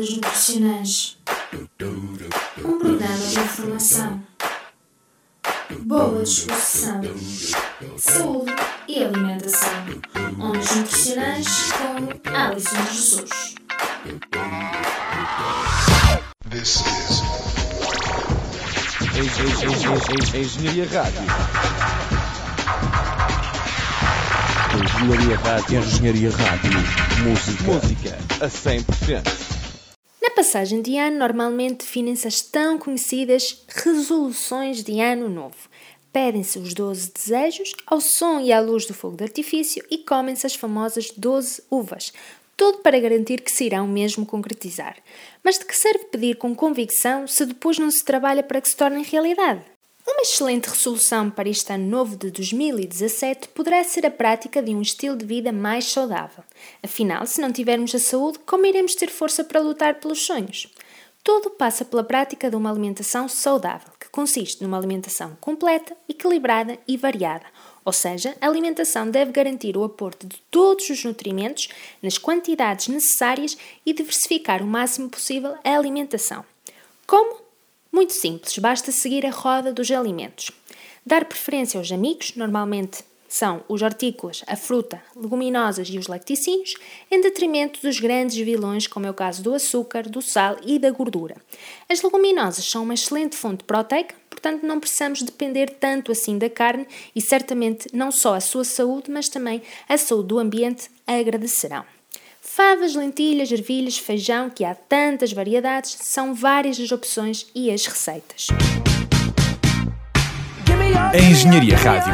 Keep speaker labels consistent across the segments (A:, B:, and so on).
A: Ondas Nutricionais Um programa de informação, boa disposição, saúde e alimentação. Ondas Nutricionais com Alison Jesus.
B: This is
C: Engenharia Rádio. Engenharia Rádio. Engenharia Rádio. Música. Música a 100%.
D: Passagem de ano, normalmente definem-se as tão conhecidas resoluções de ano novo. Pedem-se os 12 desejos ao som e à luz do fogo de artifício e comem-se as famosas 12 uvas. Tudo para garantir que se irão mesmo concretizar. Mas de que serve pedir com convicção se depois não se trabalha para que se tornem realidade? Uma excelente resolução para este ano novo de 2017 poderá ser a prática de um estilo de vida mais saudável. Afinal, se não tivermos a saúde, como iremos ter força para lutar pelos sonhos? Tudo passa pela prática de uma alimentação saudável, que consiste numa alimentação completa, equilibrada e variada. Ou seja, a alimentação deve garantir o aporte de todos os nutrimentos nas quantidades necessárias e diversificar o máximo possível a alimentação. Como? Muito simples, basta seguir a roda dos alimentos. Dar preferência aos amigos, normalmente são os hortícolas, a fruta, leguminosas e os lacticínios, em detrimento dos grandes vilões, como é o caso do açúcar, do sal e da gordura. As leguminosas são uma excelente fonte proteica, portanto não precisamos depender tanto assim da carne e certamente não só a sua saúde, mas também a saúde do ambiente agradecerão. Favas, lentilhas, ervilhas, feijão, que há tantas variedades, são várias as opções e as receitas.
C: A Engenharia Rádio.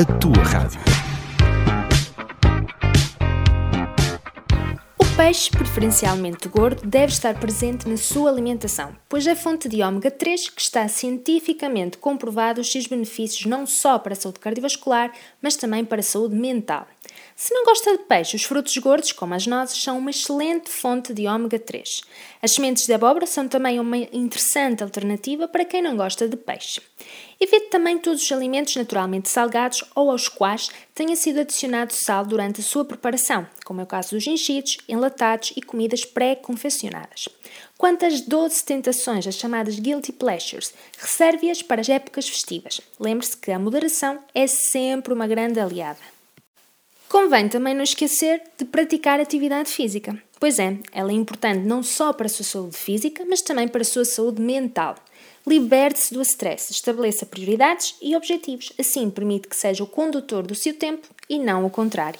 C: A tua rádio.
D: Peixe, preferencialmente gordo, deve estar presente na sua alimentação, pois é fonte de ômega 3 que está cientificamente comprovado os seus benefícios não só para a saúde cardiovascular, mas também para a saúde mental. Se não gosta de peixe, os frutos gordos, como as nozes, são uma excelente fonte de ômega 3. As sementes de abóbora são também uma interessante alternativa para quem não gosta de peixe. Evite também todos os alimentos naturalmente salgados ou aos quais tenha sido adicionado sal durante a sua preparação, como é o caso dos enchidos, enlatados e comidas pré-confeccionadas. Quanto às 12 tentações, as chamadas guilty pleasures, reserve-as para as épocas festivas. Lembre-se que a moderação é sempre uma grande aliada. Convém também não esquecer de praticar atividade física. Pois é, ela é importante não só para a sua saúde física, mas também para a sua saúde mental. Liberte-se do stress, estabeleça prioridades e objetivos, assim permite que seja o condutor do seu tempo e não o contrário.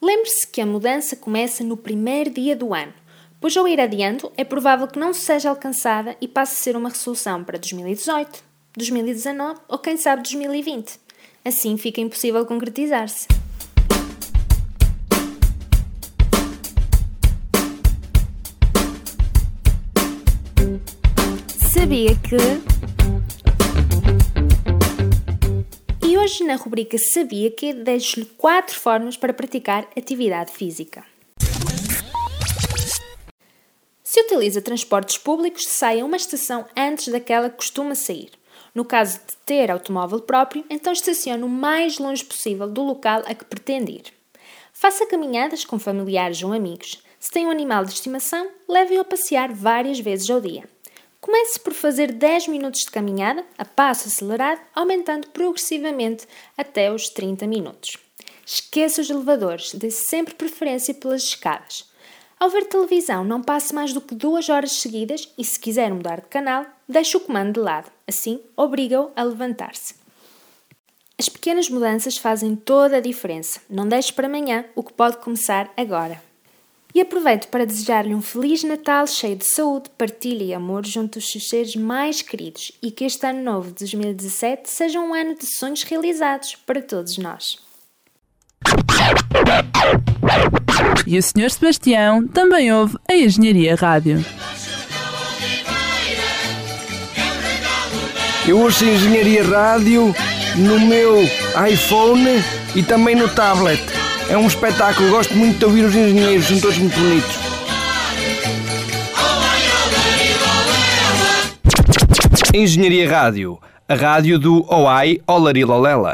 D: Lembre-se que a mudança começa no primeiro dia do ano, pois ao ir adiando é provável que não seja alcançada e passe a ser uma resolução para 2018, 2019 ou quem sabe 2020. Assim fica impossível concretizar-se. Sabia que. E hoje, na rubrica Sabia que, deixo-lhe quatro formas para praticar atividade física. Se utiliza transportes públicos, saia uma estação antes daquela que costuma sair. No caso de ter automóvel próprio, então estacione o mais longe possível do local a que pretende ir. Faça caminhadas com familiares ou amigos. Se tem um animal de estimação, leve-o a passear várias vezes ao dia. Comece por fazer 10 minutos de caminhada a passo acelerado, aumentando progressivamente até os 30 minutos. Esqueça os elevadores, dê sempre preferência pelas escadas. Ao ver televisão, não passe mais do que duas horas seguidas e, se quiser mudar de canal, deixe o comando de lado. Assim, obriga-o a levantar-se. As pequenas mudanças fazem toda a diferença. Não deixe para amanhã o que pode começar agora. E aproveito para desejar-lhe um Feliz Natal cheio de saúde, partilha e amor junto aos seus seres mais queridos e que este ano novo de 2017 seja um ano de sonhos realizados para todos nós.
E: E o Sr. Sebastião também ouve a Engenharia Rádio.
F: Eu ouço Engenharia Rádio no meu iPhone e também no tablet. É um espetáculo, gosto muito de ouvir os engenheiros, são todos muito bonitos. Engenharia Rádio, a rádio do OAI Olarilolela.